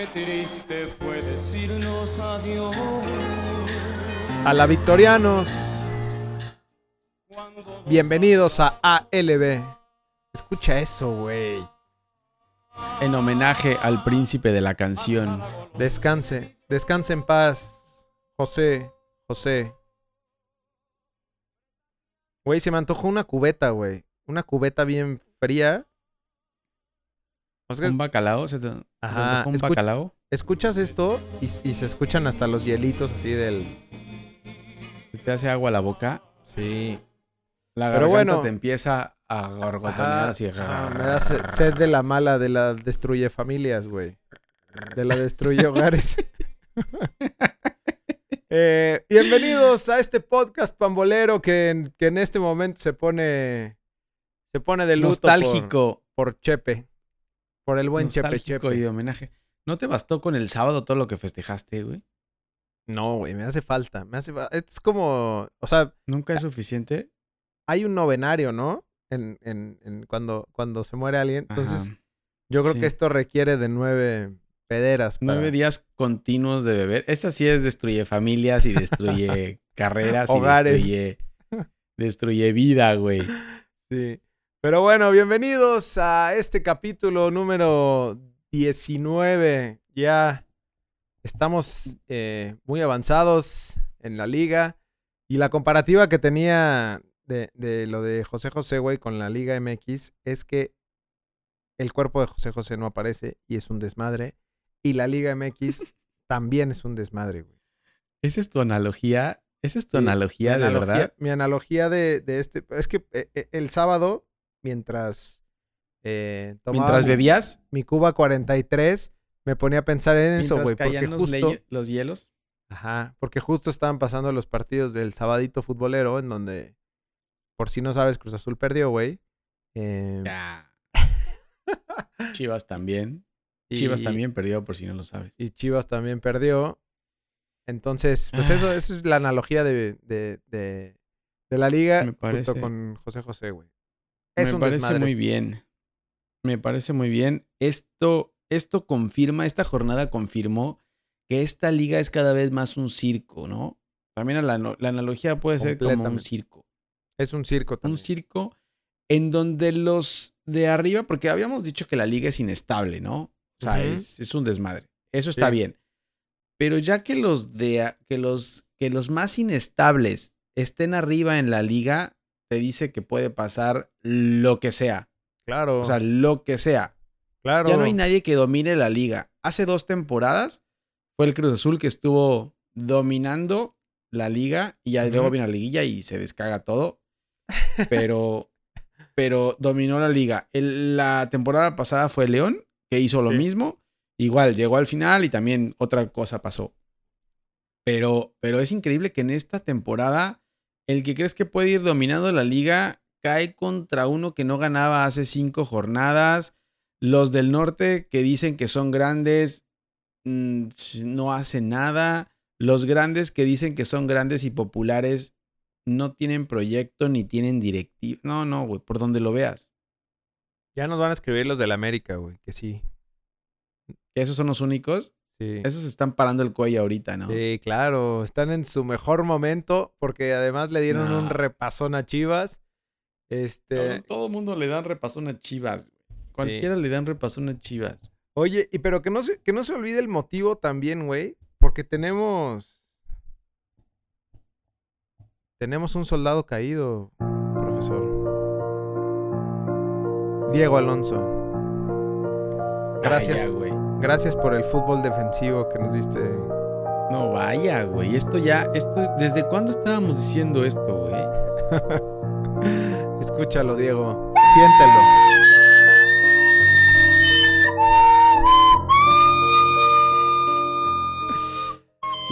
Qué triste fue decirnos adiós. A la Victorianos. Bienvenidos a ALB. Escucha eso, güey. En homenaje al príncipe de la canción. Descanse, descanse en paz, José, José. Güey, se me antojó una cubeta, güey. Una cubeta bien fría. ¿Un bacalao? ¿Se te, se te Ajá, un bacalao? escuchas esto y, y se escuchan hasta los hielitos así del... ¿Se ¿Te hace agua la boca? Sí. La Pero garganta bueno. te empieza a gorgotonear así. me da se- sed de la mala, de la destruye familias, güey. De la destruye hogares. Eh, bienvenidos a este podcast pambolero que en, que en este momento se pone se pone de luto por- Nostálgico. por, Chepe. Por el buen Chepe Chepe. y homenaje. ¿No te bastó con el sábado todo lo que festejaste, güey? No, güey, me hace falta. Me hace fa- Es como, o sea, ¿Nunca es suficiente? hay un novenario, ¿no? En, en, en cuando, cuando se muere alguien. Entonces, Ajá. yo creo sí. que esto requiere de nueve pederas. para- Nueve días continuos de beber. Esta sí es destruye familias y destruye carreras Hogares. y destruye, destruye vida, güey. Sí. Pero bueno, bienvenidos a este capítulo número 19. Ya estamos eh, muy avanzados en la liga. Y la comparativa que tenía de, de lo de José José, güey, con la Liga MX es que el cuerpo de José José no aparece y es un desmadre. Y la Liga MX también es un desmadre, güey. ¿Esa es tu analogía? ¿Esa es tu Sí, analogía de analogía- verdad? Mi analogía de, de este. Es que eh, eh, el sábado, mientras eh, tomaba Mientras mi- bebías, mi Cuba 43, me ponía a pensar en eso, güey. Porque los, justo. los hielos. Ajá. Porque justo estaban pasando los partidos del sabadito futbolero, en donde, por si no sabes, Cruz Azul perdió, güey. Eh, Ya. Chivas también. y- Chivas también perdió, por si no lo sabes. Y Chivas también perdió. Entonces, pues eso, Ah. eso es la analogía de, de, de, de la liga Me junto con José José, güey. Es Me un parece desmadre muy esto. bien. Me parece muy bien. Esto, esto confirma, esta jornada confirmó que esta liga es cada vez más un circo, ¿no? También la, la analogía puede ser como un circo. Es un circo Un también. circo en donde los de arriba, porque habíamos dicho que la liga es inestable, ¿no? O sea, es, es un desmadre. Eso está Sí. bien. Pero ya que los de que los que los más inestables estén arriba en la liga, te dice que puede pasar lo que sea. Claro. O sea, lo que sea. claro. Ya no hay nadie que domine la liga. Hace dos temporadas fue el Cruz Azul que estuvo dominando la liga y ya luego viene la liguilla y se descaga todo. Pero, pero dominó la liga. El- la temporada pasada fue León, que hizo lo Sí. mismo. Igual, llegó al final y también otra cosa pasó. Pero, pero es increíble que en esta temporada el que crees que puede ir dominando la liga cae contra uno que no ganaba hace cinco jornadas. Los del norte que dicen que son grandes mm, no hacen nada. Los grandes que dicen que son grandes y populares no tienen proyecto ni tienen directiva. No, no, güey, por donde lo veas. Ya nos van a escribir los del América, güey, que sí. Esos son los únicos. Sí. Esos están parando el cuello ahorita, ¿no? Sí, claro. Están en su mejor momento porque además le dieron un repasón a Chivas. Este. Todo, todo el mundo le dan repasón a Chivas. güey. Cualquiera le dan repasón a Chivas. Oye, y pero que no se, que no se olvide el motivo también, güey. Porque tenemos. Tenemos un soldado caído, profesor. Diego Alonso. Gracias. Güey. Gracias por el fútbol defensivo que nos diste. No vaya, güey. Esto ya, esto, ¿desde cuándo estábamos diciendo esto, güey? Escúchalo, Diego. Siéntelo.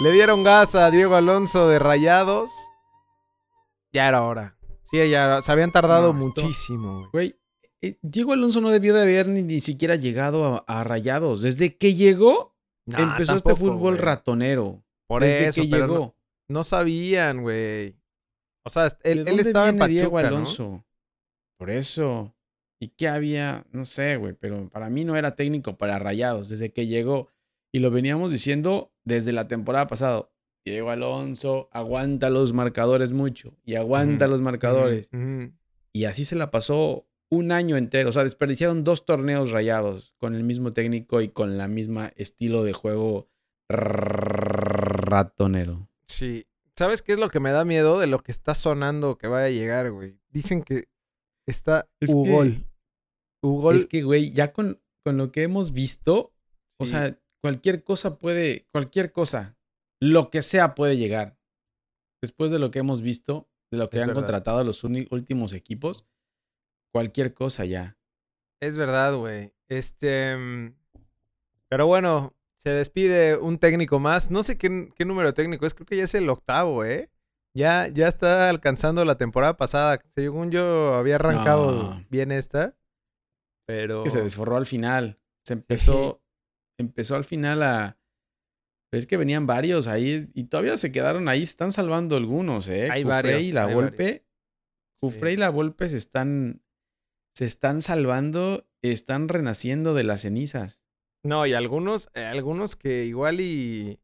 Le dieron gas a Diego Alonso de Rayados. Ya era hora. Sí, ya era- Se habían tardado No, muchísimo, güey. Eh, Diego Alonso no debió de haber ni, ni siquiera llegado a, a Rayados. Desde que llegó, Nah, empezó este fútbol ratonero. Por Desde eso, que pero llegó. no, sabían, güey. O sea, ¿De él, él dónde estaba en Pachuca, Diego ¿no? Alonso? Por eso. ¿Y qué había? No sé, güey, pero para mí no era técnico para Rayados desde que llegó. Y lo veníamos diciendo desde la temporada pasada. Diego Alonso aguanta los marcadores mucho y aguanta los marcadores. Y así se la pasó un año entero. O sea, desperdiciaron dos torneos rayados con el mismo técnico y con la misma estilo de juego ratonero. Sí. ¿Sabes qué es lo que me da miedo de lo que está sonando que vaya a llegar, güey? Dicen que está Es que- Ugol. Ugol. Es que, güey, ya con, con lo que hemos visto, o Sí. sea, cualquier cosa puede, cualquier cosa, lo que sea puede llegar. Después de lo que hemos visto, de lo que Es han verdad. contratado los últimos equipos, cualquier cosa ya. Es verdad, güey. Este. mm, Pero bueno, se despide un técnico más. No sé qué, qué número técnico es. Creo que ya es el octavo, ¿eh? Ya, ya está alcanzando la temporada pasada. Según yo había arrancado No. bien esta. Pero. Que se desforró al final. Se empezó, empezó al final a... Es que venían varios ahí y todavía se quedaron ahí. Se están salvando algunos, ¿eh? Hay Cufré varios, y la hay Volpe. Sí. Y la Volpe se están, se están salvando, están renaciendo de las cenizas. No, y algunos, eh, algunos que igual y.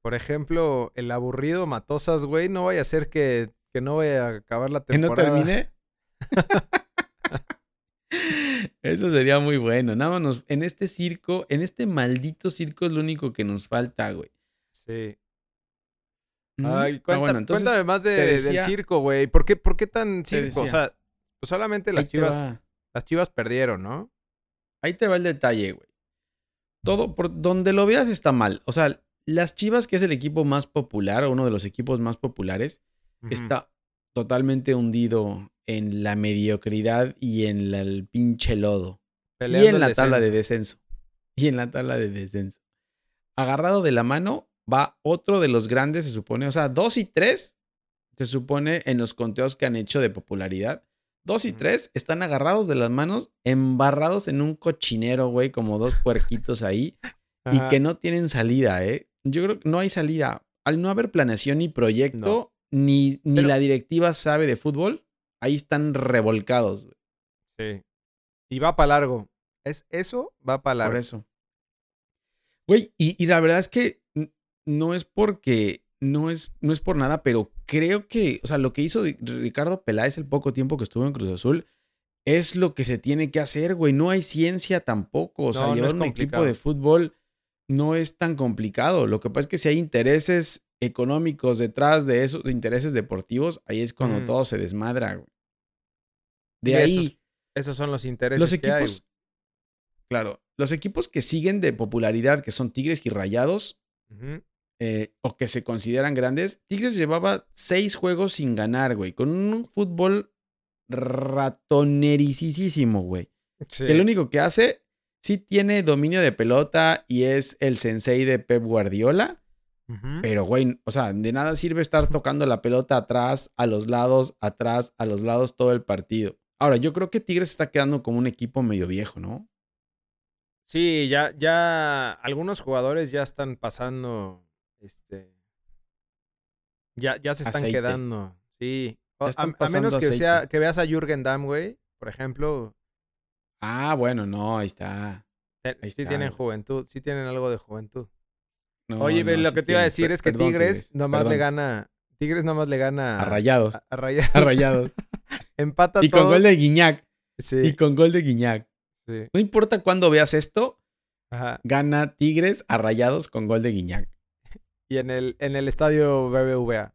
Por ejemplo, el aburrido Matosas, güey. No vaya a ser que, que no vaya a acabar la ¿Que no temporada. termine? Eso sería muy bueno. Nada más en este circo, en este maldito circo es lo único que nos falta, güey. Sí. Ay, ah, cuenta- bueno, entonces, cuéntame más de- del circo, güey. ¿Por qué, ¿Por qué tan circo? O sea, pues solamente las chivas, va. Las chivas perdieron, ¿no? Ahí te va el detalle, güey. Todo, por donde lo veas está mal. O sea, las Chivas, que es el equipo más popular, o uno de los equipos más populares, está totalmente hundido en la mediocridad y en la- el pinche lodo. Peleando y en la tabla de descenso. Y en la tabla de descenso. Agarrado de la mano va otro de los grandes, se supone. O sea, dos y tres, se supone en los conteos que han hecho de popularidad. Dos y tres están agarrados de las manos, embarrados en un cochinero, güey, como dos puerquitos ahí. y que no tienen salida, ¿eh? Yo creo que no hay salida. Al no haber planeación ni proyecto, ni, ni Pero- la directiva sabe de fútbol, ahí están revolcados, güey. Sí. Y va para largo. Es, eso va para largo. Por eso. Güey, y, y la verdad es que no es porque, no es, no es por nada, pero creo que, o sea, lo que hizo Ricardo Peláez el poco tiempo que estuvo en Cruz Azul es lo que se tiene que hacer, güey. No hay ciencia tampoco. O sea, No, llevar un equipo de fútbol no es tan complicado. Lo que pasa es que si hay intereses económicos detrás de esos intereses deportivos, ahí es cuando Mm. todo se desmadra, güey. De Y ahí. Esos, esos son los intereses Los que hay, equipos. claro, los equipos que siguen de popularidad, que son Tigres y Rayados. Eh, o que se consideran grandes, Tigres llevaba seis juegos sin ganar, güey, con un fútbol ratonericísimo, güey. Sí. Lo único que hace, sí tiene dominio de pelota y es el sensei de Pep Guardiola, pero, güey, o sea, de nada sirve estar tocando la pelota atrás, a los lados, atrás, a los lados todo el partido. Ahora, yo creo que Tigres está quedando como un equipo medio viejo, ¿no? Sí, ya, ya algunos jugadores ya están pasando, este, ya, ya se están Aceite. quedando, sí. O- a, menos que sea, que veas a Jürgen Damm, güey, por ejemplo, Ah, bueno, no, ahí está. Ahí sí está, tienen güey. juventud, sí tienen algo de juventud. No, Oye, no, lo sí que te iba a decir Per- es que perdón, Tigres nomás le gana, Tigres nomás le gana a Rayados. a, a Rayados. A Rayados. Empata y con gol de Guiñac. Sí, Y con gol de Guiñac. sí. No importa cuándo veas esto, Ajá. gana Tigres a Rayados con gol de Guiñac. Y en el, en el estadio BBVA.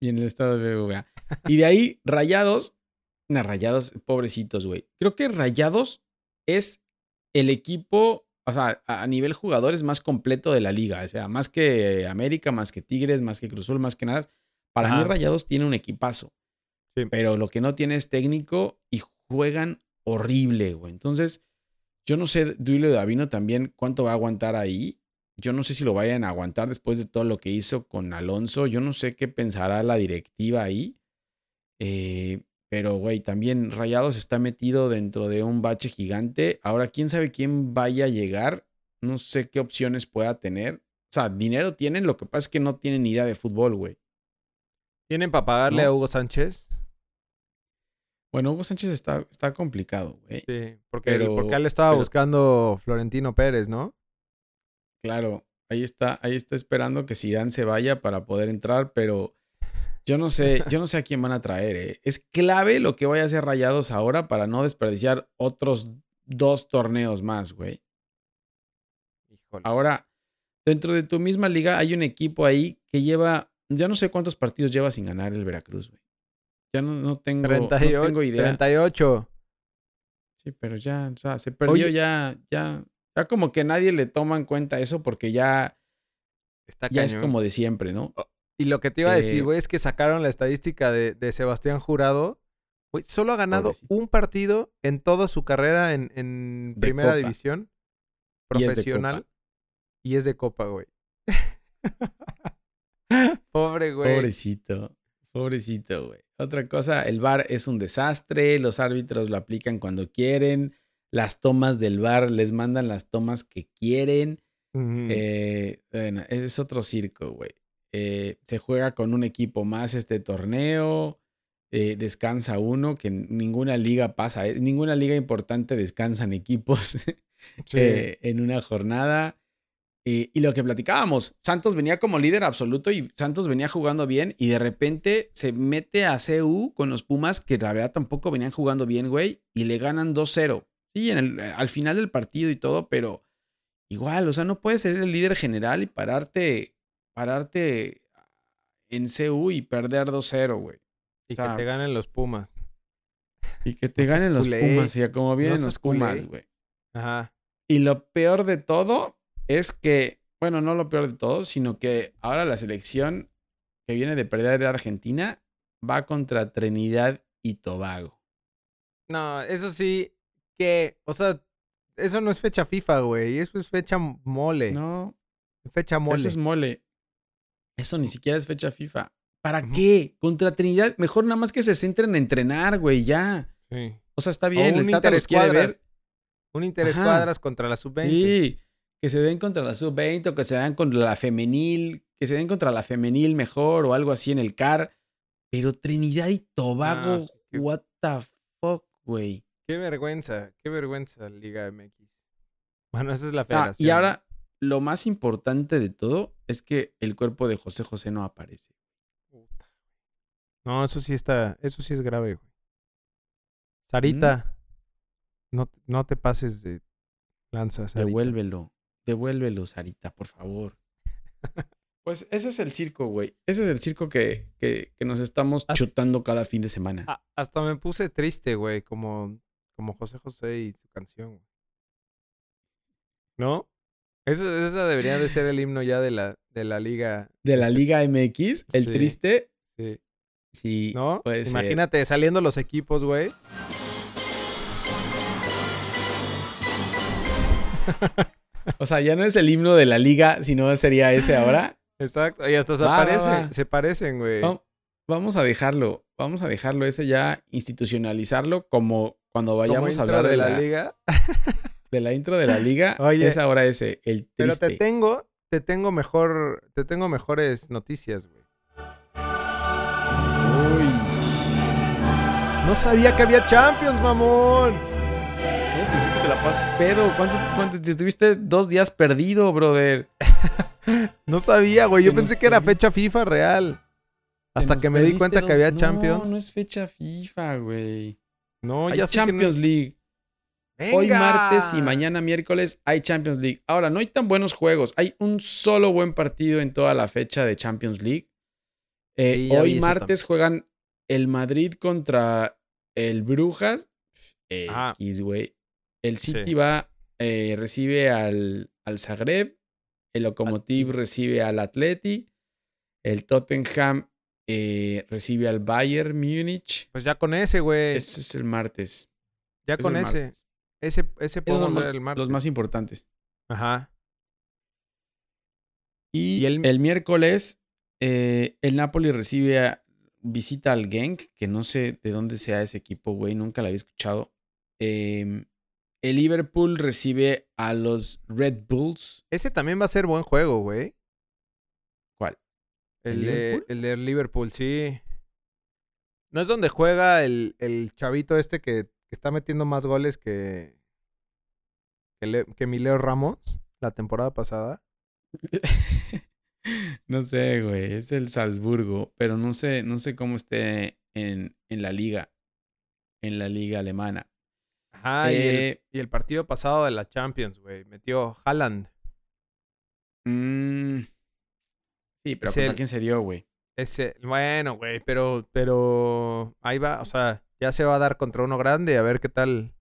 Y en el estado de BBVA. Y de ahí, Rayados. No, Rayados, pobrecitos, güey. Creo que Rayados es el equipo, o sea, a nivel jugadores más completo de la liga. O sea, más que América, más que Tigres, más que Cruzul, más que nada. Para mí. Rayados tiene un equipazo. Sí. Pero lo que no tiene es técnico y juegan horrible, güey. Entonces, yo no sé, Duilio Davino también cuánto va a aguantar ahí. Yo no sé si lo vayan a aguantar después de todo lo que hizo con Alonso. Yo no sé qué pensará la directiva ahí. Eh, pero, güey, también Rayados está metido dentro de un bache gigante. Ahora, quién sabe quién vaya a llegar. No sé qué opciones pueda tener. O sea, dinero tienen, lo que pasa es que no tienen ni idea de fútbol, güey. ¿Tienen para pagarle ¿No? a Hugo Sánchez? Bueno, Hugo Sánchez está, está complicado, güey. Sí, porque, Pero- porque él estaba pero- buscando Florentino Pérez, ¿no? Claro, ahí está, ahí está esperando que Zidane se vaya para poder entrar, pero yo no sé, yo no sé a quién van a traer. ¿eh? Es clave lo que vaya a hacer Rayados ahora para no desperdiciar otros dos torneos más, güey. Híjole. Ahora, dentro de tu misma liga hay un equipo ahí que lleva, ya no sé cuántos partidos lleva sin ganar el Veracruz, güey. Ya no, no tengo, no 38, tengo idea. 38. Sí, pero ya, o sea, se perdió Oye. ya, ya, ya como que nadie le toma en cuenta eso porque ya, Está ya es como de siempre, ¿no? Y lo que te iba a decir, Eh, güey, es que sacaron la estadística de, de Sebastián Jurado. Güey, solo ha ganado Pobrecito. un partido en toda su carrera en, en primera Copa. división profesional. Y es de copa, güey. Pobre, güey. Pobrecito, pobrecito, güey. Otra cosa, el VAR es un desastre, los árbitros lo aplican cuando quieren, las tomas del VAR les mandan las tomas que quieren. Eh, bueno, es otro circo, güey. Eh, se juega con un equipo más este torneo, eh, descansa uno, que ninguna liga pasa, ninguna liga importante descansan equipos Sí. en una jornada. Y, y lo que platicábamos, Santos venía como líder absoluto y Santos venía jugando bien y de repente se mete a CU con los Pumas que la verdad tampoco venían jugando bien, güey, y le ganan 2-0. Sí, en el- al final del partido y todo, pero igual, o sea, no puedes ser el líder general y pararte, pararte en CU y perder 2-0, güey. y o sea, que te ganen los Pumas. Y que te No ganen los. Pumas, y como vienen los Pumas, güey. Ajá. Y lo peor de todo es que, bueno, no lo peor de todo, sino que ahora la selección que viene de perder de Argentina va contra Trinidad y Tobago. No, eso sí, que, o sea, eso no es fecha FIFA, güey. Eso es fecha mole. No, Fecha mole. eso es mole. Eso ni siquiera es fecha FIFA. ¿Para qué? Contra Trinidad, mejor nada más que se centren en entrenar, güey, ya. Sí. O sea, está O bien, un el Tata los interés quiere ver. cuadras. Un interés Ajá. cuadras contra la sub-20. Sí, que se den contra la sub-20 o que se den contra la femenil, que se den contra la femenil mejor o algo así en el CAR. Pero Trinidad y Tobago, Ah, sí, what the fuck, güey. Qué vergüenza, qué vergüenza, Liga MX. Bueno, esa es la Ah, federación. y ahora, lo más importante de todo es que el cuerpo de José José no aparece. No, eso sí está, eso sí es grave, güey. Sarita, no, no te pases de lanza, Sarita. Devuélvelo, devuélvelo, Sarita, por favor. Pues ese es el circo, güey. Ese es el circo que, que, que nos estamos Haz- chutando cada fin de semana. Ah, hasta me puse triste, güey, como, como José José y su canción. ¿No? Esa debería de ser el himno ya de la, de la liga. De la este, Liga MX, el sí. triste, Sí. sí, ¿No? puede ser. Imagínate saliendo los equipos, güey. O sea, ya no es el himno de la liga, sino sería ese ahora. Exacto. Y hasta se Va, va, parecen, va. se parecen, güey. Va- Vamos a dejarlo, vamos a dejarlo ese ya, institucionalizarlo como cuando vayamos a hablar de, la, liga. de la intro de la liga. Oye, es ahora ese, el Pero triste. te tengo, te tengo mejor, te tengo mejores noticias, güey. Uy, No sabía que había Champions, mamón. ¿cómo pensé que te la pasas pedo? ¿Cuánto, cuánto te estuviste dos días perdido, brother? No sabía, güey. Yo pensé que era fecha FIFA real. Hasta que me di cuenta dos- que había no, Champions. No, es fecha FIFA, güey. No, hay ya sé que no- Champions League. Hoy martes y mañana miércoles hay Champions League. Ahora, no hay tan buenos juegos. Hay un solo buen partido en toda la fecha de Champions League. Eh, Sí, hoy martes juegan el Madrid contra el Brujas. Eh, Ajá. X, güey. El Sí. City va, eh, recibe al, al Zagreb. El Lokomotiv recibe al Atleti. El Tottenham eh, recibe al Bayern Múnich. Pues ya con ese, güey. Ese es el martes. Ya con ese. martes. Ese, ese podemos ver el martes. los más importantes. Ajá. Y, Y el, el- miércoles, eh, el Napoli recibe a- visita al Genk, que no sé de dónde sea ese equipo, güey, nunca lo había escuchado. Em, el Liverpool recibe a los Red Bulls. Ese también va a ser buen juego, güey. El, ¿El de, Liverpool? el de Liverpool, sí. ¿No es donde juega el, el chavito este que, que está metiendo más goles que, que, Le- que mi Leo Ramos la temporada pasada? no sé, güey. Es el Salzburgo. Pero no sé, no sé cómo esté en, en la liga. En la liga alemana. Ajá, y, el, Eh, y el partido pasado de la Champions, güey. Metió Haaland. mm, sí, pero ¿contra el- quién se dio, güey? Ese, bueno, güey, pero, pero ahí va, o sea, ya se va a dar contra uno grande, a ver qué tal.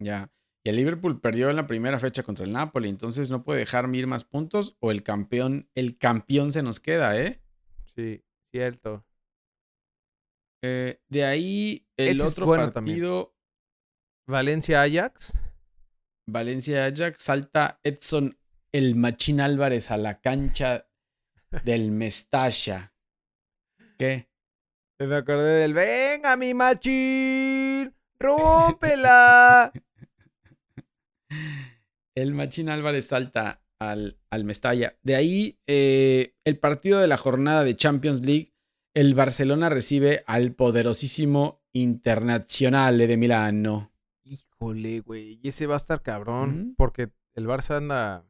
Ya. Y el Liverpool perdió en la primera fecha contra el Napoli, entonces no puede dejarme ir más puntos o el campeón, el campeón se nos queda, ¿eh? Sí, cierto. Eh, de ahí el Ese otro bueno partido, Valencia Ajax. Valencia Ajax, salta Edson el Machín Álvarez a la cancha del Mestalla. ¿Qué? Me acordé del venga mi machín, rómpela. El Machín Álvarez salta al, al Mestalla. De ahí, eh, el partido de la jornada de Champions League, el Barcelona recibe al poderosísimo Internazionale de Milano. Híjole, güey, y ese va a estar cabrón, porque el Barça anda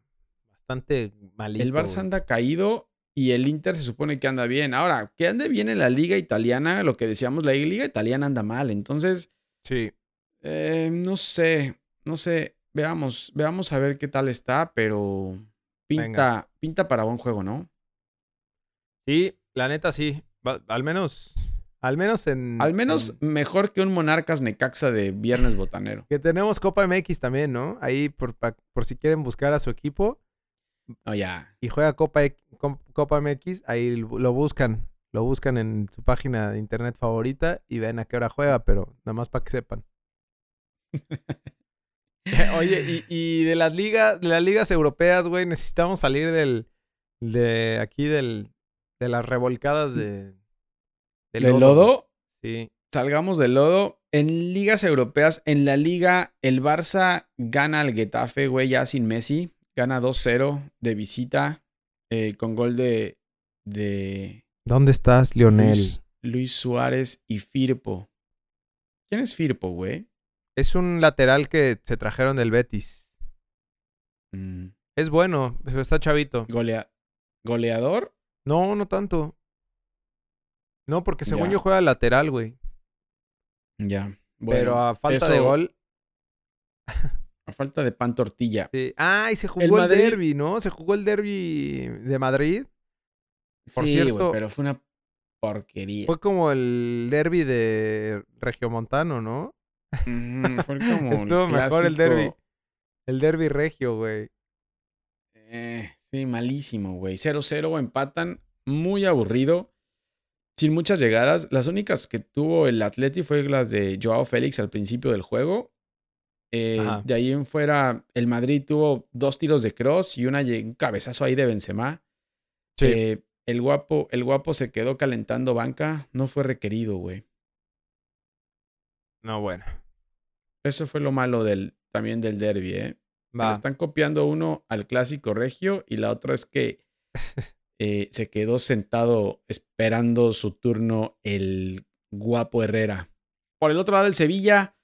bastante malito. El Barça anda caído y el Inter se supone que anda bien. Ahora, que ande bien en la liga italiana, lo que decíamos, la liga italiana anda mal. Entonces, Sí, eh, no sé, no sé. Veamos, veamos a ver qué tal está, pero pinta, Venga. pinta para buen juego, ¿no? sí, la neta sí. Al menos, al menos en... Al menos en- mejor que un Monarcas Necaxa de viernes botanero. que tenemos Copa MX también, ¿no? Ahí por, pa- por si quieren buscar a su equipo Oh, ya. y juega Copa, E- Copa MX, ahí lo buscan. Lo buscan en su página de internet favorita y ven a qué hora juega, pero nada más para que sepan. Oye, y, y de las ligas, de las ligas europeas, güey, necesitamos salir del, de aquí del, de las revolcadas de, del ¿De lodo? Sí. Salgamos del lodo. En ligas europeas, en la liga, el Barça gana al Getafe, güey, ya sin Messi. Gana 2-0 de visita eh, con gol de, de ¿Dónde estás, Lionel? Luis, Luis Suárez y Firpo. ¿Quién es Firpo, güey? Es un lateral que se trajeron del Betis. Mm, Es bueno, está chavito. golea- ¿Goleador? No, no tanto. No, porque según yo juega lateral, güey. Ya. pero Bueno, a falta de gol. a falta de pan tortilla. sí. Ah, y se jugó El el, Madrid- derby, ¿no? Se jugó el derby de Madrid. Por sí, güey, cierto- pero fue una porquería. Fue como el derby de Regiomontano, ¿no? Fue como el Estuvo mejor el derbi. El derby regio, güey. Eh, sí, malísimo, güey. 0-0, empatan. Muy aburrido. Sin muchas llegadas. Las únicas que tuvo el Atleti fue las de Joao Félix al principio del juego. Eh, de ahí en fuera, el Madrid tuvo dos tiros de cross y una, un cabezazo ahí de Benzema. Sí. Eh, el, guapo, el guapo se quedó calentando banca. No fue requerido, güey. No, bueno. Eso fue lo malo del, también del derby, ¿eh? Le están copiando uno al clásico regio y la otra es que eh, se quedó sentado esperando su turno el guapo Herrera. Por el otro lado, el Sevilla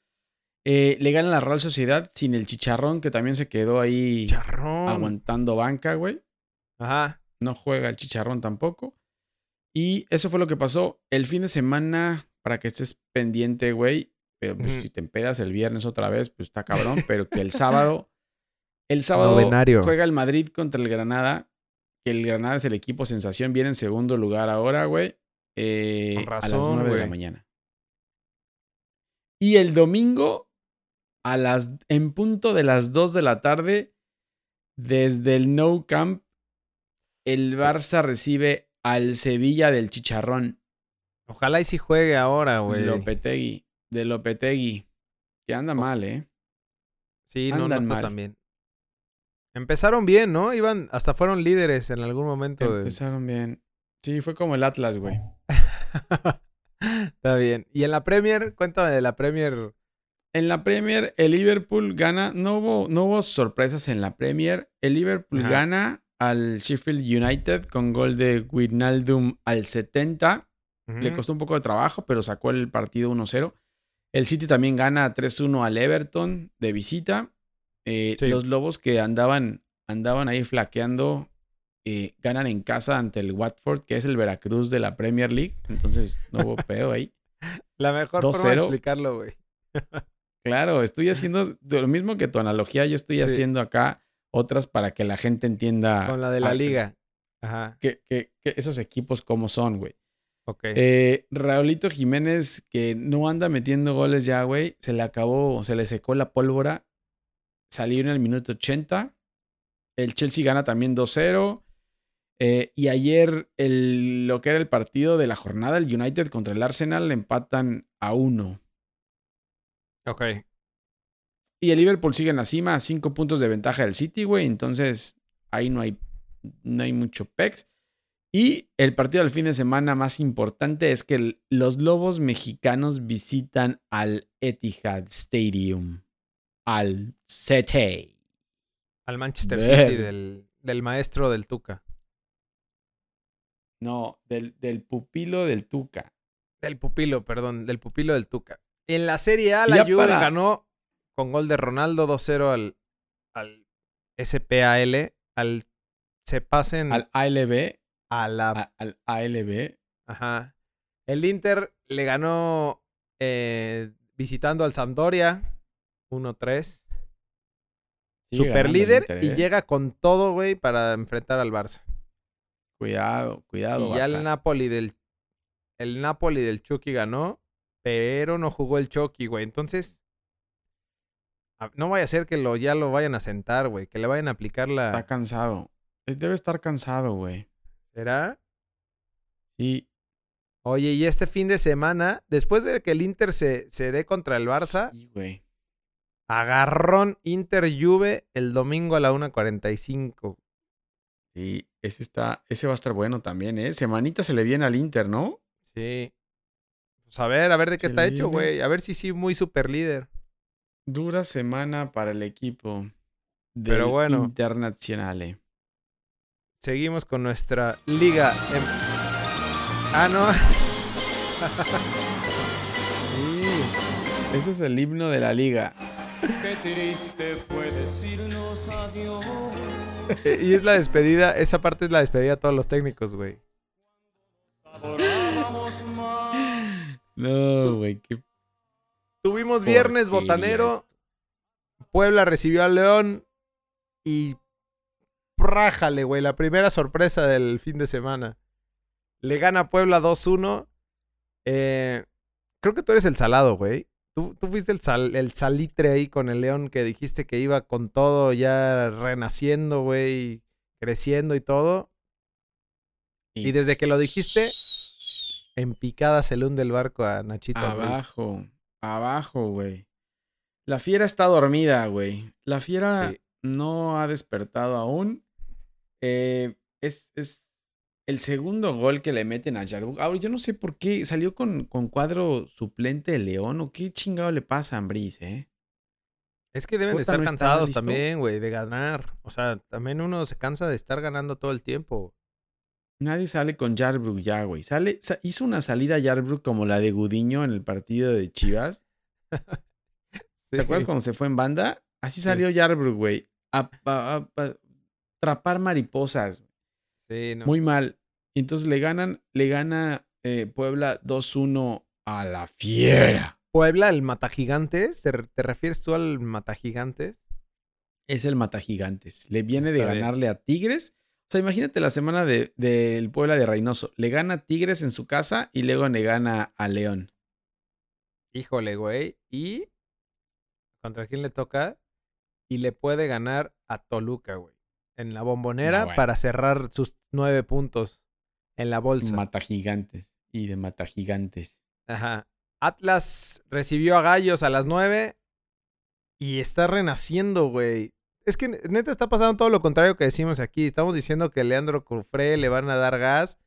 eh, le gana la Real Sociedad sin el chicharrón que también se quedó ahí Charrón. aguantando banca, güey. Ajá. No juega el chicharrón tampoco. Y eso fue lo que pasó el fin de semana para que estés pendiente, güey. Pero pues, si te empedas el viernes otra vez, pues está cabrón. pero que el sábado, el sábado Novenario. juega el Madrid contra el Granada. Que el Granada es el equipo sensación. Viene en segundo lugar ahora, güey. eh, a las 9 de la mañana. Y el domingo, a las, en punto de las 2 de la tarde, desde el No Camp, el Barça recibe al Sevilla del Chicharrón. Ojalá y si juegue ahora, güey. Lopetegui. De Lopetegui. Que anda mal, ¿eh? Sí, no, no está mal. tan bien. Empezaron bien, ¿no? Iban, hasta fueron líderes en algún momento. de- Empezaron bien. Sí, fue como el Atlas, güey. está bien. Y en la Premier, cuéntame de la Premier. En la Premier, el Liverpool gana. No hubo, no hubo sorpresas en la Premier. El Liverpool Ajá. gana al Sheffield United con gol de Wijnaldum al 70. Le costó un poco de trabajo, pero sacó el partido 1-0. El City también gana 3-1 al Everton de visita. Eh, Sí. Los Lobos que andaban andaban ahí flaqueando. eh, ganan en casa ante el Watford, que es el Veracruz de la Premier League. Entonces no hubo pedo ahí. La mejor forma de 2-0. explicarlo, güey. Claro, estoy haciendo lo mismo que tu analogía, yo estoy Sí. haciendo acá otras para que la gente entienda Con la de la liga. Ajá. Que, que- que esos equipos cómo son, güey. Ok. Eh, Raulito Jiménez, que no anda metiendo goles ya, güey, se le acabó, se le secó la pólvora. Salió en el minuto 80. El Chelsea gana también 2-0. Eh, y ayer, el, lo que era el partido de la jornada, el United contra el Arsenal, empatan a 1. Ok. Y el Liverpool sigue en la cima a 5 puntos de ventaja del City, güey. Entonces, ahí no hay, no hay mucho pex. Y el partido del fin de semana más importante es que los Lobos mexicanos visitan al Etihad Stadium. Al CT. Al Manchester. City del, del maestro del Tuca. No, del, del pupilo del Tuca. Del pupilo, perdón, del pupilo del Tuca. En la Serie A, la Juve para- ganó con gol de Ronaldo 2-0 al, al SPAL, al se pasen Al ALB. a la... a- al ALB. Ajá. El Inter le ganó eh, visitando al Sampdoria 1-3. Sigue Super líder Inter, y ¿eh? llega con todo, güey, para enfrentar al Barça. Cuidado, cuidado. y ya Barça. el Napoli del el Napoli del Chucky ganó, pero no jugó el Chucky, güey. Entonces no vaya a ser que lo ya lo vayan a sentar, güey, que le vayan a aplicar Está la cansado. Es- Debe estar cansado, güey. ¿Será? Sí. Oye, y este fin de semana, después de que el Inter se, se dé contra el Barça, Sí, güey. agarrón Inter Juve el domingo a la 1.45. Sí, ese está, ese va a estar bueno también, ¿eh? Semanita se le viene al Inter, ¿no? Sí. Pues a ver, a ver de qué Se está hecho, güey. A ver si sí, muy super líder. Dura semana para el equipo del Pero bueno. Internazionale. Seguimos con nuestra liga. en- Ah, no. Sí, ese es el himno de la liga. Qué triste fue decirnos adiós. Y es la despedida, esa parte es la despedida a todos los técnicos, güey. No, güey, qué Tuvimos viernes botanero. Puebla recibió al León y rájale, güey, la primera sorpresa del fin de semana. Le gana Puebla 2-1. Eh, creo que tú eres el salado, güey. Tú, tú fuiste el, sal- el salitre ahí con el León que dijiste que iba con todo ya renaciendo, güey, creciendo y todo. Y desde que lo dijiste, en picada se le hunde el barco a Nachito. Abajo, abajo, güey. La fiera está dormida, güey. La fiera Sí. no ha despertado aún. Eh, es, es el segundo gol que le meten a Yarbuk. Ahora, yo no sé por qué salió con, con cuadro suplente de León o qué chingado le pasa a Ambriz, ¿eh? Es que deben de estar no cansados también, güey, de ganar. O sea, también uno se cansa de estar ganando todo el tiempo. Nadie sale con Yarbrough ya, güey. Sale, sa- hizo una salida Yarbrough como la de Gudiño en el partido de Chivas. ¿Te acuerdas cuando se fue en banda? Así salió Yarbrough, güey. A, a- a- a trapar mariposas. Sí, no. Muy mal. Entonces le ganan, le gana eh, Puebla 2-1 a la fiera. Puebla, el Matagigantes, ¿te, te refieres tú al Matagigantes? Es el Matagigantes. Le viene de Está bien. ganarle a Tigres. O sea, imagínate la semana de- del Puebla de Reynoso. Le gana a Tigres en su casa y luego le gana a León. Híjole, güey. ¿Y contra quién le toca? Y le puede ganar a Toluca, güey. En la bombonera No, bueno. para cerrar sus nueve puntos en la bolsa. Matagigantes. Y de Matagigantes. Ajá. Atlas recibió a Gallos a las 9 y está renaciendo, güey. Es que neta está pasando todo lo contrario que decimos aquí. Estamos diciendo que Leandro Cufré le van a dar gas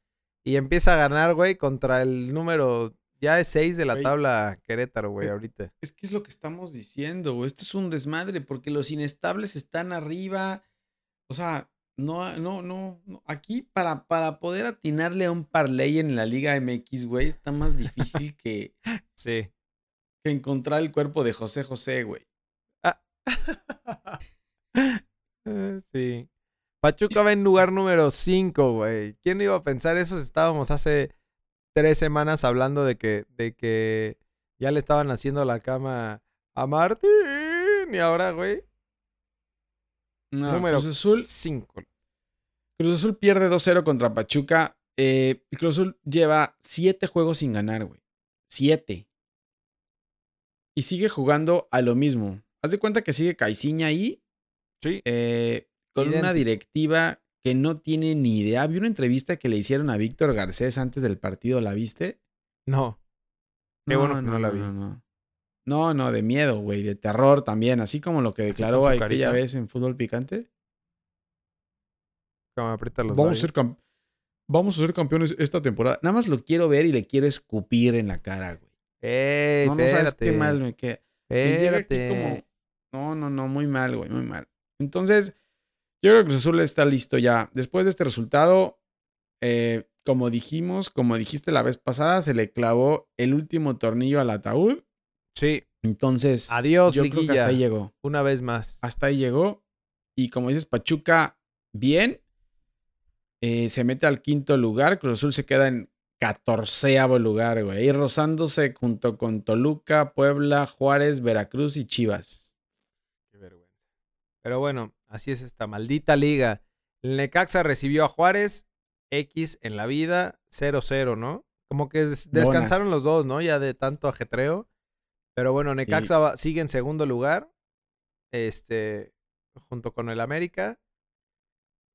y empieza a ganar, güey, contra el número ya es 6 de la Güey. tabla Querétaro, güey, ahorita. Es que es lo que estamos diciendo, güey. Esto es un desmadre porque los inestables están arriba. O sea, no, no, no. no. Aquí para, para poder atinarle a un parlay en la Liga MX, güey, está más difícil que, Sí. que encontrar el cuerpo de José José, güey. Eh, sí. Pachuca va en lugar número 5, güey. ¿Quién iba a pensar eso? Estábamos hace tres semanas hablando de que, de que ya le estaban haciendo la cama a Martín. Y ahora, güey, No, número Cruz Azul 5. Cruz Azul pierde 2-0 contra Pachuca. Eh, Cruz Azul lleva 7 juegos sin ganar, güey. 7. Y sigue jugando a lo mismo. Haz de cuenta que sigue Caiciña ahí, Sí. eh, con una directiva que no tiene ni idea. Vi una entrevista que le hicieron a Víctor Garcés antes del partido, ¿la viste? No. Qué bueno que no la vi. No, no. No, no, de miedo, güey, de terror también, así como lo que declaró aquella vez en Fútbol Picante. Los Vamos a, ser Vamos a ser campeones esta temporada. Nada más lo quiero ver y le quiero escupir en la cara, güey. Ey, No, no sabes qué mal me queda. Me llega aquí espérate. como. No, no, no, muy mal, güey, muy mal. Entonces, yo creo que Cruz Azul está listo ya. Después de este resultado, eh, como dijimos, como dijiste la vez pasada, se le clavó el último tornillo al ataúd. Sí, Entonces, Adiós, yo creo que hasta ahí llegó. una vez más. Hasta ahí llegó. Y como dices, Pachuca, bien. Eh, se mete al quinto lugar. Cruz Azul se queda en catorceavo lugar, güey. Ahí rozándose junto con Toluca, Puebla, Juárez, Veracruz y Chivas. Pero bueno, así es esta maldita liga. El Necaxa recibió a Juárez, X en la vida, 0-0, ¿no? Como que des- descansaron los dos, ¿no? Ya de tanto ajetreo. Pero bueno, Necaxa va- sigue en segundo lugar. Este, junto con el América.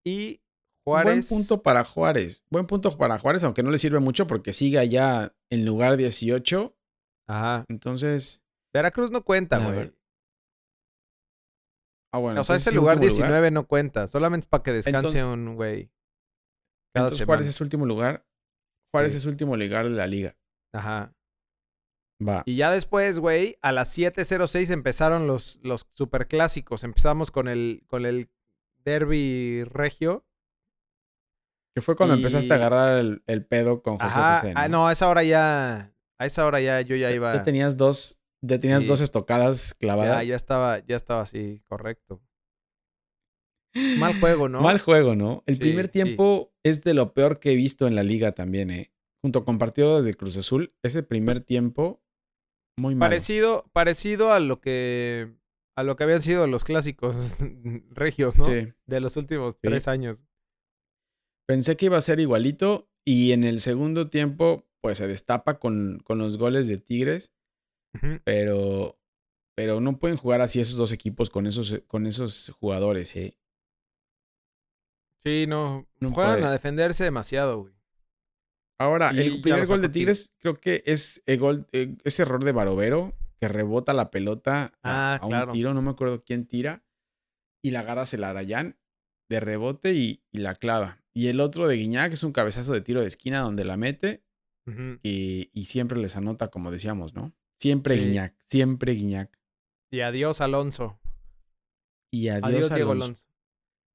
Y Juárez. Buen punto para Juárez. Buen punto para Juárez, aunque no le sirve mucho porque sigue allá en lugar 18. Ajá. Entonces, Veracruz no cuenta, güey. Ah, bueno. O sea, ese es lugar último 19 no cuenta. Solamente para que descanse Entonces- un güey. Cada Entonces, semana. Juárez es último lugar. Juárez Sí. es último lugar de la liga. Ajá. Va. Y ya después, güey, a las 7.06 empezaron los, los superclásicos. Empezamos con el, con el derby regio. Que fue cuando Y- empezaste a agarrar el, el pedo con José Ajá. José. Ah, no, a esa hora ya. A esa hora ya yo ya iba. Ya tenías dos, ya tenías Sí. dos estocadas clavadas. ya, ya estaba, ya estaba así, correcto. Mal juego, ¿no? Mal juego, ¿no? El Sí, primer sí. tiempo es de lo peor que he visto en la liga también, ¿eh? Junto con partidos de Cruz Azul, ese primer tiempo, muy mal. Parecido, parecido a lo que. A lo que habían sido los clásicos regios, ¿no? Sí. De los últimos tres años. Pensé que iba a ser igualito y en el segundo tiempo, pues se destapa con, con los goles de Tigres, Pero, pero no pueden jugar así esos dos equipos con esos, con esos jugadores, ¿eh? Sí, no. No juegan puede. a defenderse demasiado, güey. Ahora, Y el primer gol de Tigres creo que es el gol, eh, ese error de Barovero que rebota la pelota a, Ah, a un claro. tiro, no me acuerdo quién tira, y la agarra Celarayán de rebote y, y la clava. Y el otro de Guiñac es un cabezazo de tiro de esquina donde la mete y, y siempre les anota, como decíamos, ¿no? Siempre Sí. Guiñac, siempre Guiñac. Y adiós, Alonso. Y adiós, Adiós, Diego Alonso. Alonso.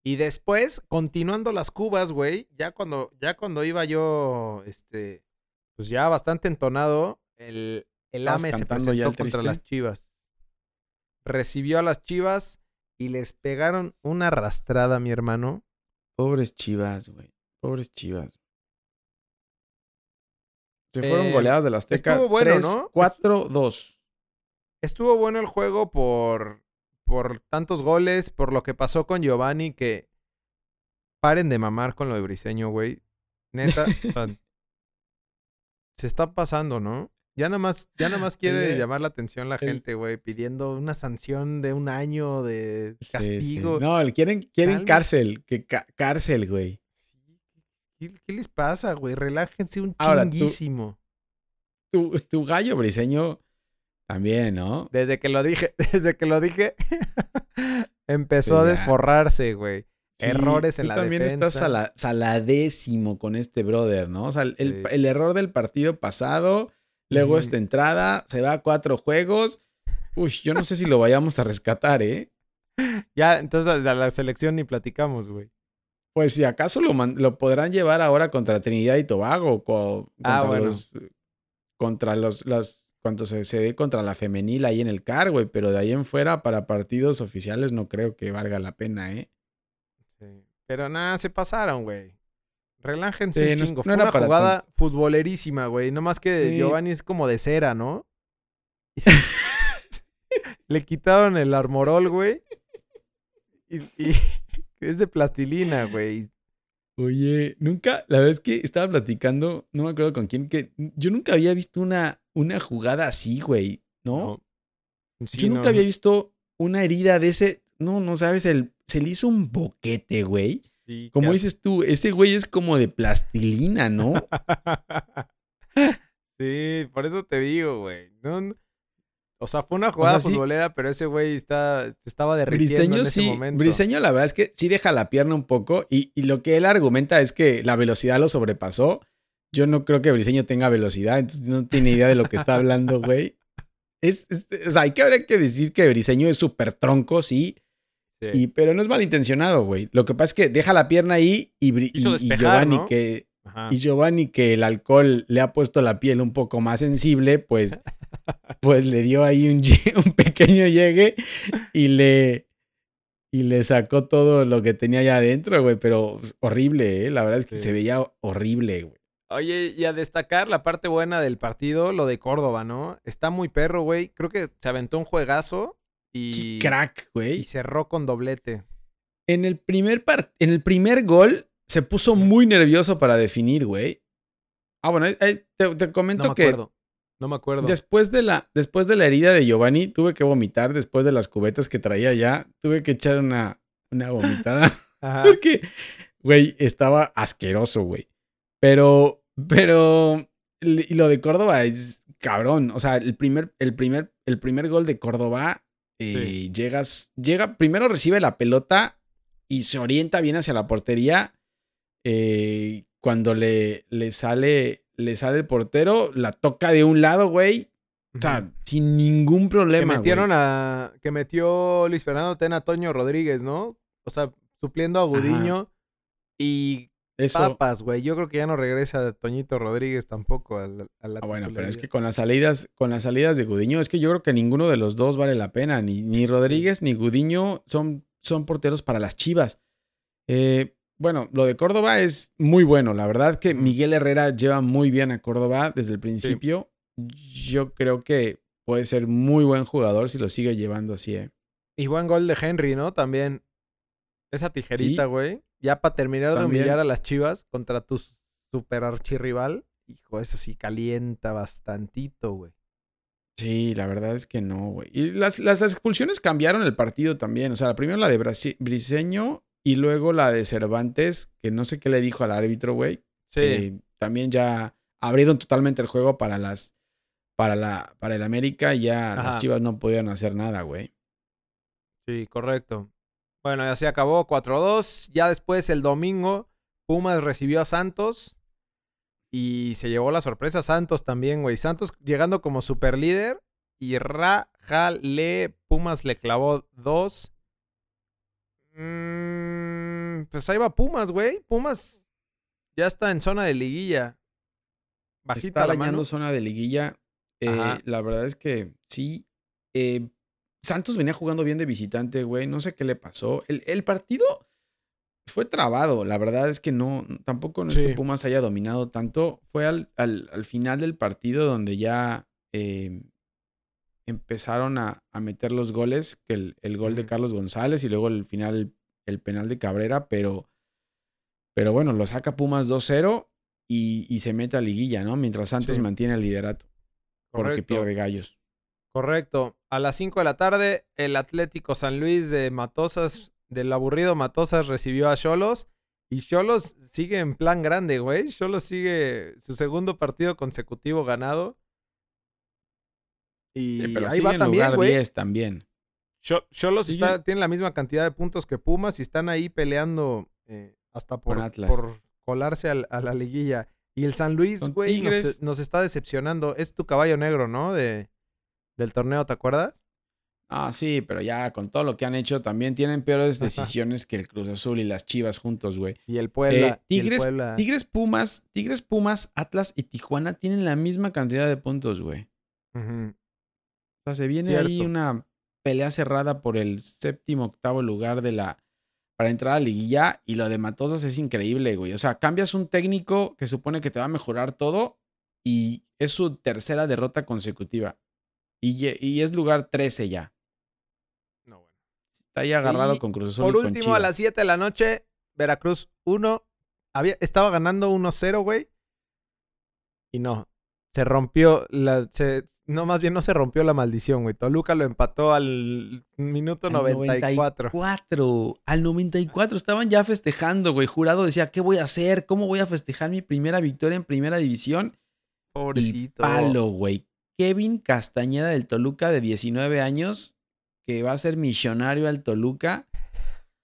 Y después, continuando las cubas, güey, ya cuando, ya cuando iba yo, este, pues ya bastante entonado, el, el ¿Estabas AME se ya presentó el contra las Chivas. Recibió a las Chivas y les pegaron una arrastrada, mi hermano. Pobres chivas, güey. Pobres chivas. Se fueron Eh, goleados de la Azteca. estuvo bueno, 3, ¿no? 4, 2. Estuvo bueno el juego por, por tantos goles, por lo que pasó con Giovanni, que paren de mamar con lo de Briseño, güey. Neta, o sea, se está pasando, ¿no? Ya nada más, ya nada más quiere El- llamar la atención la gente, güey, pidiendo una sanción de un año de Sí, sí. castigo. No, quieren, quieren Calma. cárcel. Que cárcel, güey. ¿Qué, qué les pasa, güey? Relájense un Ahora, chinguísimo. Tu, tu gallo briseño también, ¿no? Desde que lo dije, desde que lo dije, empezó a ya. desforrarse, güey. Sí, Errores en tú la también estás defensa. sala- saladésimo con este brother, ¿no? O sea, el, el- Sí. el error del partido pasado, luego esta entrada, se va a cuatro juegos. Uy, yo no sé si lo vayamos a rescatar, ¿eh? Ya, entonces a la selección ni platicamos, güey. Pues si acaso lo, lo podrán llevar ahora contra Trinidad y Tobago, co- contra Ah, bueno. los, contra los, las, cuando se, se dé contra la femenil ahí en el CAR, güey, pero de ahí en fuera para partidos oficiales no creo que valga la pena, ¿eh? Sí. Pero nada, se pasaron, güey. Relájense Sí, un no chingo. no Fue era una jugada tanto. futbolerísima, güey. No más que Sí. Giovanni es como de cera, ¿no? Le quitaron el armorol, güey. Y, y es de plastilina, güey. Oye, nunca, la verdad es que estaba platicando, no me acuerdo con quién, que yo nunca había visto una, una jugada así, güey, ¿no? Sí, yo nunca no. había visto una herida de ese, no, no sabes, el, se le hizo un boquete, güey. Sí, Como dices tú, ese güey es como de plastilina, ¿no? sí, por eso te digo, güey. No, no- O sea, fue una jugada futbolera, pero ese güey está, estaba derritiendo Briseño en ese sí, momento. Briseño la verdad es que sí deja la pierna un poco y, y lo que él argumenta es que la velocidad lo sobrepasó. Yo no creo que Briseño tenga velocidad, entonces no tiene idea de lo que está hablando, güey. Es, es- o sea, hay que habría que decir que Briseño es súper tronco, sí, Sí. y, pero no es malintencionado, güey. Lo que pasa es que deja la pierna ahí y, Bri- Quiso y- y despejar, Giovanni ¿no? que Ajá. y Giovanni que el alcohol le ha puesto la piel un poco más sensible, pues, pues le dio ahí un, pequeño llegue y le, y le sacó todo lo que tenía allá adentro, güey. Pero horrible, ¿eh? La verdad es que Sí. se veía horrible, güey. Oye, y a destacar la parte buena del partido, lo de Córdoba, ¿no? Está muy perro, güey. Creo que se aventó un juegazo y, Qué crack, y güey. cerró con doblete. En el primer en el primer gol se puso muy nervioso para definir, güey. Ah, bueno, te, te comento No me que acuerdo. No me acuerdo. Después de, la, después de la herida de Giovanni, tuve que vomitar después de las cubetas que traía ya. Tuve que echar una, una vomitada. Ajá. Porque, güey, estaba asqueroso, güey. Pero, pero, y lo de Córdoba es cabrón. O sea, el primer, el primer, el primer gol de Córdoba, eh, Sí. llegas, llega, primero recibe la pelota y se orienta bien hacia la portería. Eh, cuando le, le sale, le sale el portero, la toca de un lado, güey. O sea, sin ningún que problema, metieron güey. a. Que metió Luis Fernando Tena a Toño Rodríguez, ¿no? O sea, supliendo a Gudiño. Y Eso. papas, güey. Yo creo que ya no regresa Toñito Rodríguez tampoco a la, a la Ah, bueno, pero es que con las salidas, con las salidas de Gudiño, es que yo creo que ninguno de los dos vale la pena. Ni, ni Rodríguez ni Gudiño son, son porteros para las Chivas. Eh, bueno, lo de Córdoba es muy bueno. La verdad que. Miguel Herrera lleva muy bien a Córdoba desde el principio. Yo creo que puede ser muy buen jugador si lo sigue llevando así, ¿eh? Y buen gol de Henry, ¿no? También. Esa tijerita, Sí. güey. Ya para terminar de humillar a las chivas contra tu super archirrival. Hijo, eso sí calienta bastantito, güey. Sí, la verdad es que no, güey. Y las, las expulsiones cambiaron el partido también. O sea, primero la de Brasi- Briseño y luego la de Cervantes, que no sé qué le dijo al árbitro, güey. Sí. Eh, también ya abrieron totalmente el juego para las para la para el América y ya Ajá. las Chivas no podían hacer nada, güey. Sí, correcto. Bueno, así acabó 4-2. Ya después, el domingo, Pumas recibió a Santos. Y se llevó la sorpresa Santos también, güey. Santos llegando como super líder. Y Rajale Pumas le clavó dos. Mm, pues ahí va Pumas, güey. Pumas ya está en zona de liguilla. Bajita Está la mano. zona de liguilla. Eh, la verdad es que sí. Eh, Santos venía jugando bien de visitante, güey. No sé qué le pasó. El, el partido fue trabado. La verdad es que no, tampoco no es que Pumas haya dominado tanto. Fue al, al- al final del partido donde ya eh, empezaron a, a meter los goles, que el, el gol de. Carlos González y luego el final el, penal de Cabrera, pero, pero bueno, lo saca Pumas 2-0 y, y se mete a liguilla, ¿no? Mientras Santos Sí. mantiene el liderato porque Correcto. pierde gallos. Correcto. A las 5 de la tarde, el Atlético San Luis de Matosas, del aburrido Matosas, recibió a Cholos. Y Cholos sigue en plan grande, güey. Cholos sigue su segundo partido consecutivo ganado. Y Sí, pero ahí va en también, güey. 10 también. Cho- Cholos Sigue- está- tiene la misma cantidad de puntos que Pumas y están ahí peleando eh, hasta por, por colarse al- a, la liguilla. Y el San Luis, güey, nos, Tigres. nos está decepcionando. Es tu caballo negro, ¿no? De, del torneo, ¿te acuerdas? Ah, sí, pero ya con todo lo que han hecho también tienen peores decisiones que el Cruz Azul y las Chivas juntos, güey. Y el Puebla. Eh, y el Tigres, Puebla. Tigres Pumas, Tigres Pumas, Atlas y Tijuana tienen la misma cantidad de puntos, güey. Ujú. O sea, se viene ahí una pelea cerrada por el séptimo, octavo lugar de la para entrar a la liguilla y lo de Matosas es increíble, güey. O sea, cambias un técnico que supone que te va a mejorar todo y es su tercera derrota consecutiva. Y, y es lugar 13 ya. No, bueno. Está ahí agarrado Y con Cruz Azul Por y con último, a las 7 de la noche, Veracruz 1. Había, estaba ganando 1-0, güey. Y no. Se rompió la. Se, no, más bien no se rompió la maldición, güey. Toluca lo empató al minuto Al 94. 94. Al 94 estaban ya festejando, güey. Jurado decía, ¿qué voy a hacer? ¿Cómo voy a festejar mi primera victoria en primera división? Y Pobrecito. palo, güey. Kevin Castañeda del Toluca de 19 años, que va a ser millonario al Toluca,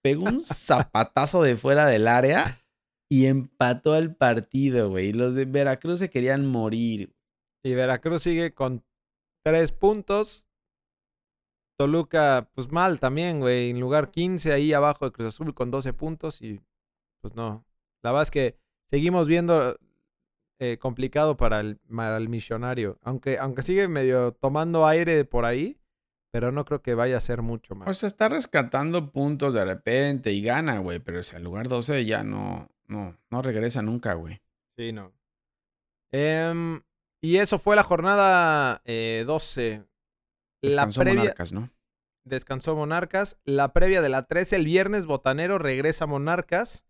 pegó un zapatazo de fuera del área y empató el partido, güey. Y Los de Veracruz se querían morir. Y Veracruz sigue con 3 puntos. Toluca, pues mal también, güey. En lugar 15 ahí abajo de Cruz Azul con 12 puntos. Y pues no. La verdad es que seguimos viendo eh, complicado para el, para el millonario. Aunque, aunque sigue medio tomando aire por ahí. Pero no creo que vaya a ser mucho más. O sea, está rescatando puntos de repente y gana, güey. Pero si al lugar 12 ya no, no, no regresa nunca, güey. Sí, no. Em, y eso fue la jornada eh, 12. Descansó la previa, Monarcas, ¿no? descansó Monarcas. La previa de la 13, el viernes, Botanero regresa a Monarcas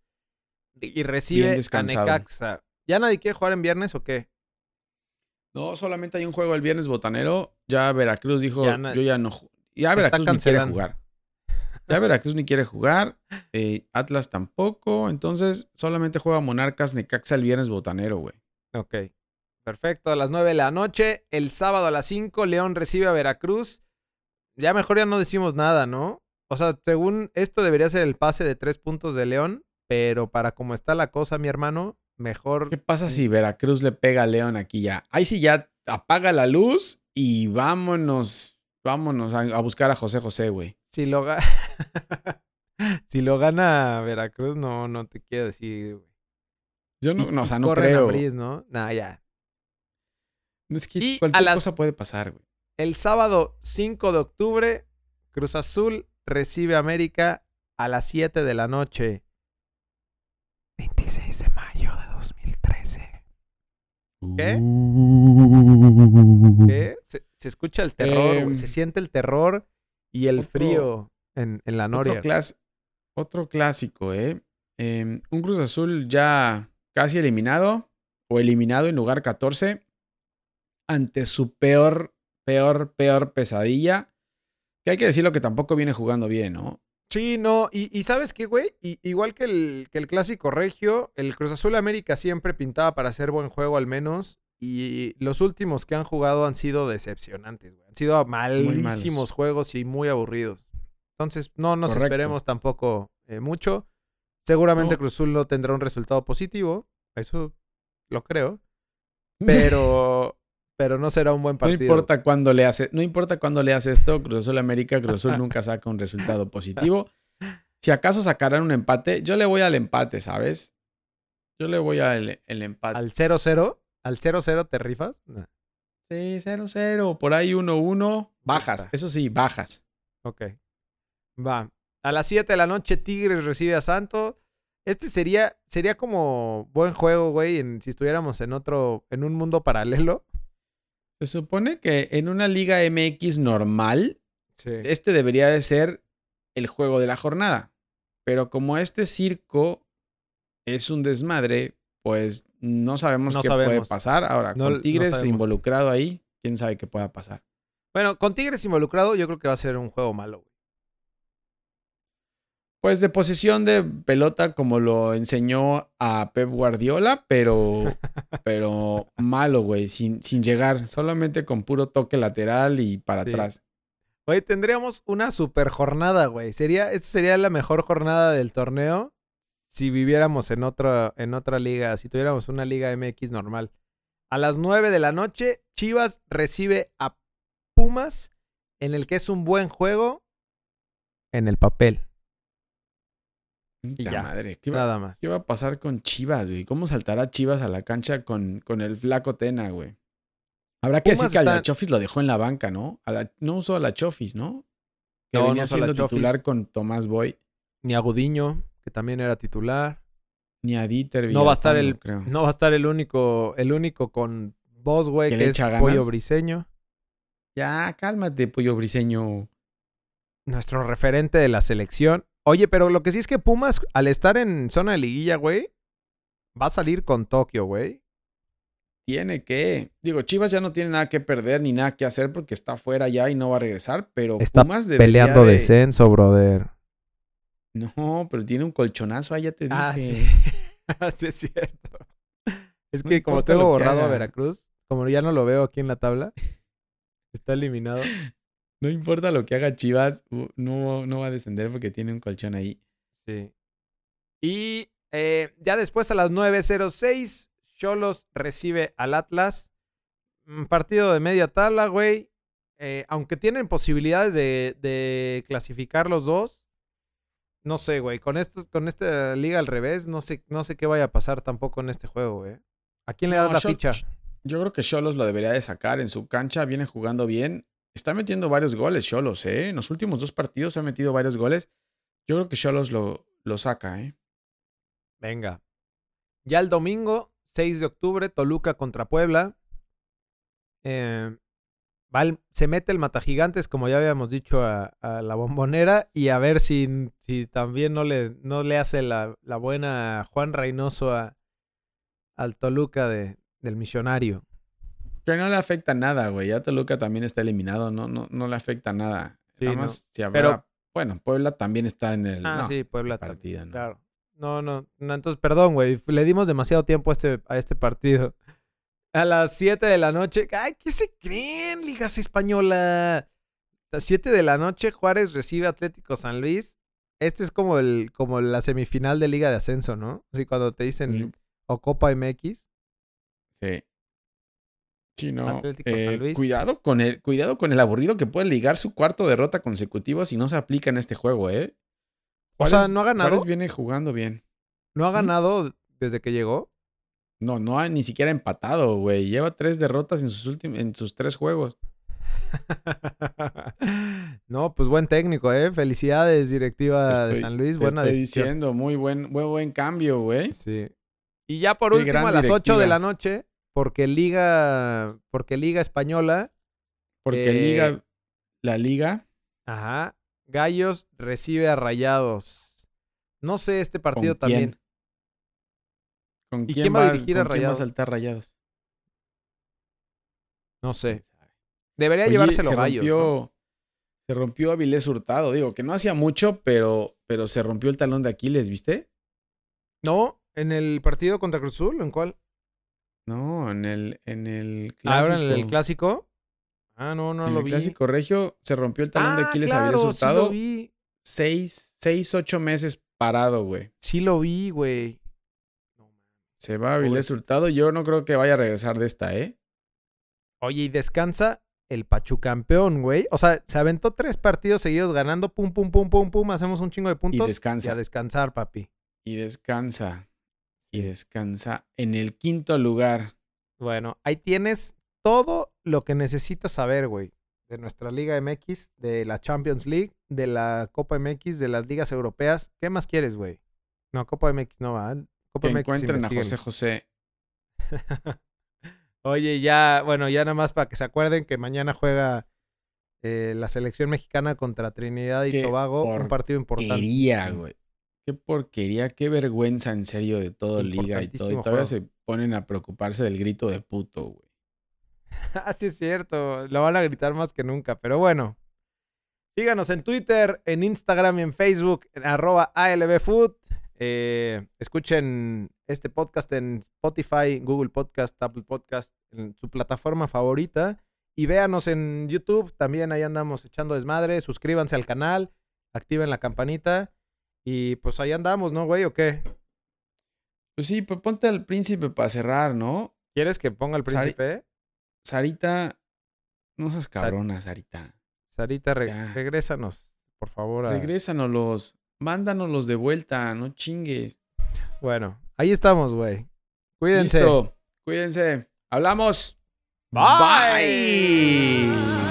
y recibe a. Necaxa. ¿Ya nadie quiere jugar en viernes o qué? No, solamente hay un juego el viernes botanero. Ya Veracruz dijo, Ya na- yo ya no. Ya Veracruz ni quiere jugar. Ya Veracruz ni quiere jugar. eh, Atlas tampoco. Entonces, solamente juega Monarcas Necaxa el viernes botanero, güey. Ok. Perfecto, a las 9 de la noche. El sábado a las 5, León recibe a Veracruz. Ya mejor ya no decimos nada, ¿no? O sea, según esto debería ser el pase de tres puntos de León, pero para cómo está la cosa, mi hermano, mejor ¿Qué pasa si Veracruz le pega a León aquí ya? Ahí sí ya apaga la luz y vámonos. Vámonos a, a buscar a José José, güey. si lo, ga- si lo gana Veracruz, no, no te quiero decir. güey. Yo no, no o sea, no a creo. Briz, ¿no? Nah, ya. Es que Y cualquier las- cosa puede pasar, güey. El sábado 5 de octubre, Cruz Azul recibe a América a las 7 de la noche. 26 de mayo de 2013. ¿Qué? ¿Qué? Se, se escucha el terror, güey, Em, se siente el terror y el otro- frío en, en la noria. Otro, clas- otro clásico, ¿eh? Em, un Cruz Azul ya casi eliminado o eliminado en lugar 14 ante su peor, peor, peor pesadilla. Que hay que decirlo que tampoco viene jugando bien, ¿no? Sí, no, y, y ¿sabes qué, güey? Y- igual que el, que el clásico regio, el Cruz Azul América siempre pintaba para hacer buen juego al menos. Y los últimos que han jugado han sido decepcionantes, güey. Han sido malísimos juegos y muy aburridos. Entonces, no nos Correcto. esperemos tampoco eh, mucho. Seguramente No. Cruz Azul no tendrá un resultado positivo. Eso lo creo. Pero, pero no será un buen No partido. importa cuándo le hace, no importa cuándo le hace esto, Cruz Azul América, Cruz Azul nunca saca un resultado positivo. Si acaso sacarán un empate, yo le voy al empate, ¿sabes? Yo le voy al el empate. Al 0-0, al 0-0 te rifas. Nah. Sí, 0-0, por ahí 1-1. Bajas, eso sí, bajas. Ok. Va. A las 7 de la noche, Tigres recibe a Santos. Este sería, sería como buen juego, güey, en- si estuviéramos en otro, en un mundo paralelo. Se supone que en una liga MX normal, Sí. este debería de ser el juego de la jornada. Pero como este circo es un desmadre, pues no sabemos No qué puede pasar. Ahora, No- con Tigres involucrado ahí, quién sabe qué pueda pasar. Bueno, con Tigres involucrado, yo creo que va a ser un juego malo. Pues de posición de pelota como lo enseñó a Pep Guardiola, pero, pero malo, güey, sin, sin llegar, solamente con puro toque lateral y para Sí. atrás. Hoy tendríamos una super jornada, güey. Sería, esta sería la mejor jornada del torneo si viviéramos en otra, en otra liga, si tuviéramos una liga MX normal. A las 9 de la noche, Chivas recibe a Pumas, en el que es un buen juego en el papel. Ya. madre, ¿qué va, Nada más. qué va a pasar con Chivas, güey? ¿Cómo saltará Chivas a la cancha con, con el flaco Tena, güey? Habrá que Pumas decir que a la está- Chofis lo dejó en la banca, ¿no? A la- no usó a la Chofis, ¿no? Que No, venía siendo titular Chofis. con Tomás Boy. Ni a Gudiño, que también era titular. Ni a Dieter No va a estar el, creo. no va a estar el único, el único con voz, güey, ¿Que es ganas? Pollo Briseño. Ya, cálmate, pollo briseño. Nuestro referente de la selección. Oye, pero lo que sí es que Pumas, al estar en zona de liguilla, güey, va a salir con Tokio, güey. Tiene que. Digo, Chivas ya no tiene nada que perder ni nada que hacer porque está fuera ya y no va a regresar. Pero Está Pumas Peleando de- descenso, brother. No, pero tiene un colchonazo, ahí ya te dije. Ah, sí. sí, es cierto. Es No que como tengo borrado a. Veracruz, como ya no lo veo aquí en la tabla, está eliminado. No importa lo que haga Chivas, no, no va a descender porque tiene un colchón ahí. Sí. Y eh, ya después a las 9.06, Cholos recibe al Atlas. Un partido de media tabla, güey. Eh, aunque tienen posibilidades de, de clasificar los dos. No sé, güey. Con, esto, con esta liga al revés, no sé, no sé qué vaya a pasar tampoco en este juego, güey. ¿A quién le das No, la Chol- ficha? Yo creo que Cholos lo debería de sacar en su cancha, viene jugando bien. Está metiendo varios goles Cholos, ¿eh? En los últimos dos partidos ha metido varios goles. Yo creo que Cholos lo, lo saca, ¿eh? Venga. Ya el domingo, 6 de octubre, Toluca contra Puebla. Eh, va se mete el Matagigantes, como ya habíamos dicho, a, a la bombonera. Y a ver si, si también no le, no le hace la, la buena Juan Reynoso a, al Toluca de, del Misionario. Que no le afecta nada, güey. Ya Toluca también está eliminado, no, no, no le afecta nada. Sí, no. si habrá- Pero- Bueno, Puebla también está en el Ah, no, sí, Puebla partido, ¿no? Claro. No, no, no, Entonces, perdón, güey. Le dimos demasiado tiempo a este, a este partido. A las 7 de la noche. Ay, ¿qué se creen, Ligas Española? A las 7 de la noche, Juárez recibe a Atlético San Luis. Este es como el, como la semifinal de Liga de Ascenso, ¿no? Así cuando te dicen Sí. o Copa MX. Sí. Sí, no. Atlético eh, San Luis. Cuidado con el, cuidado con el aburrido que puede ligar su cuarto derrota consecutiva si no se aplica en este juego, ¿eh? O sea, ¿no ha ganado? Juárez viene jugando bien. ¿No ha ganado desde que llegó? No, no ha ni siquiera empatado, güey. Lleva tres derrotas en sus últimos, en sus tres juegos. no, pues buen técnico, ¿eh? Felicidades, directiva de San Luis. Buena estoy decisión. diciendo, muy buen, muy buen cambio, güey. Sí. Y ya por Qué último, a las 8 de directiva. la noche, porque Liga, porque Liga Española, Porque Eh, liga, la liga, ajá, Gallos recibe a Rayados. No sé este partido ¿con quién? también. ¿Con ¿Y quién, quién va a dirigir a con quién va Rayados? saltar rayados? No sé. Debería Oye, llevárselo se Gallos. rompió, ¿no? se rompió Avilés Hurtado. Digo, que no hacía mucho, pero, pero se rompió el talón de Aquiles, ¿viste? No, en el partido contra Cruz Azul, ¿en cuál? No, en el, en el clásico. Ahora en el clásico. Ah, no, no en lo el vi. clásico regio se rompió el talón de Ah, Aquiles claro, sí Hurtado. lo vi. seis, seis, ocho meses parado, güey. Sí lo vi, güey. Se va a Avilés Hurtado. Yo no creo que vaya a regresar de esta, ¿eh? Oye, y descansa el Pachucampeón, güey. O sea, se aventó tres partidos seguidos ganando, pum, pum, pum, pum, pum, hacemos un chingo de puntos. descansa. Y a descansar, papi. Y descansa. Y descansa en el quinto lugar. Bueno, ahí tienes todo lo que necesitas saber, güey. De nuestra Liga MX, de la Champions League, de la Copa MX, de las ligas europeas. ¿Qué más quieres, güey? No, Copa MX no va. Copa Que MX encuentren a. José José. Oye, ya, bueno, ya nada más para que se acuerden que mañana juega eh, la selección mexicana contra Trinidad y Qué Tobago, un partido importante. Güey. Qué porquería, qué vergüenza en serio de todo Liga y todo. Y todavía juego. se ponen a preocuparse del grito de puto, güey. Ah, sí es cierto, lo van a gritar más que nunca, pero bueno. Síganos en Twitter, en Instagram y en Facebook, en arroba ALBFood. Eh, escuchen este podcast en Spotify, Google Podcast, Apple Podcast, en su plataforma favorita. Y véanos en YouTube, también ahí andamos echando desmadre. Suscríbanse al canal, activen la campanita. Y pues ahí andamos, ¿no, güey? ¿O qué? Pues sí, pues ponte al príncipe para cerrar, ¿no? ¿Quieres que ponga el Sari- príncipe? Sarita, no seas cabrona, Sarita. Sarita, re- Ya. regrésanos, por favor. a- Regrésanoslos. Mándanoslos de vuelta, no chingues. Bueno, ahí estamos, güey. Cuídense. Listo. Cuídense. Hablamos. Bye. La